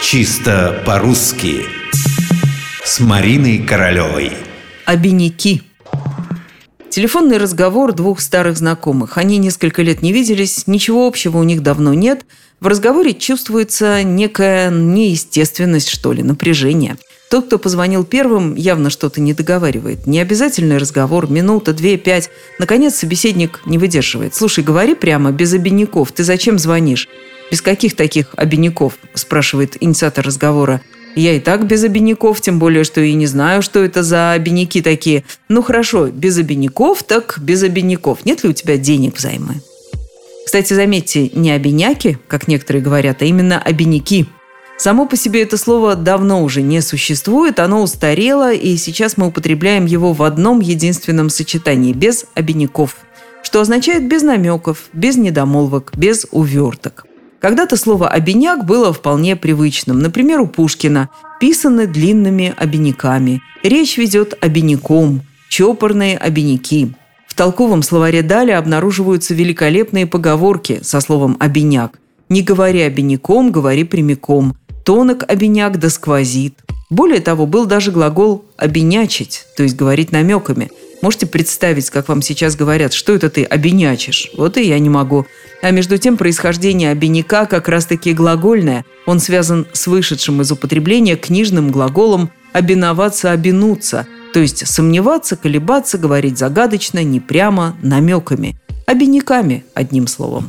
Чисто по-русски С Мариной Королевой Обиняки Телефонный разговор двух старых знакомых. Они несколько лет не виделись, ничего общего у них давно нет. В разговоре чувствуется некая неестественность, что ли, напряжение. Тот, кто позвонил первым, явно что-то не договаривает. Не обязательный разговор, минута, две, пять. Наконец собеседник не выдерживает. «Слушай, говори прямо, без обиняков. Ты зачем звонишь?» «Без каких таких обиняков?» – спрашивает инициатор разговора. Я и так без обиняков, тем более, что и не знаю, что это за обиняки такие. Ну хорошо, без обиняков, так без обиняков. Нет ли у тебя денег взаймы? Кстати, заметьте, не обиняки, как некоторые говорят, а именно обиняки. Само по себе это слово давно уже не существует, оно устарело, и сейчас мы употребляем его в одном единственном сочетании – без обиняков, что означает без намеков, без недомолвок, без уверток. Когда-то слово «обиняк» было вполне привычным. Например, у Пушкина писаны длинными обиняками. Речь ведет обиняком, чопорные обиняки. В толковом словаре Дали обнаруживаются великолепные поговорки со словом «обиняк». «Не говори обиняком, говори прямиком». «Тонок обиняк да сквозит». Более того, был даже глагол «обинячить», то есть говорить намеками – Можете представить, как вам сейчас говорят, что это ты обинячишь? Вот и я не могу. А между тем происхождение обиняка как раз-таки глагольное. Он связан с вышедшим из употребления книжным глаголом «обиноваться, обинуться», то есть сомневаться, колебаться, говорить загадочно, не прямо, намеками. Обиняками, одним словом.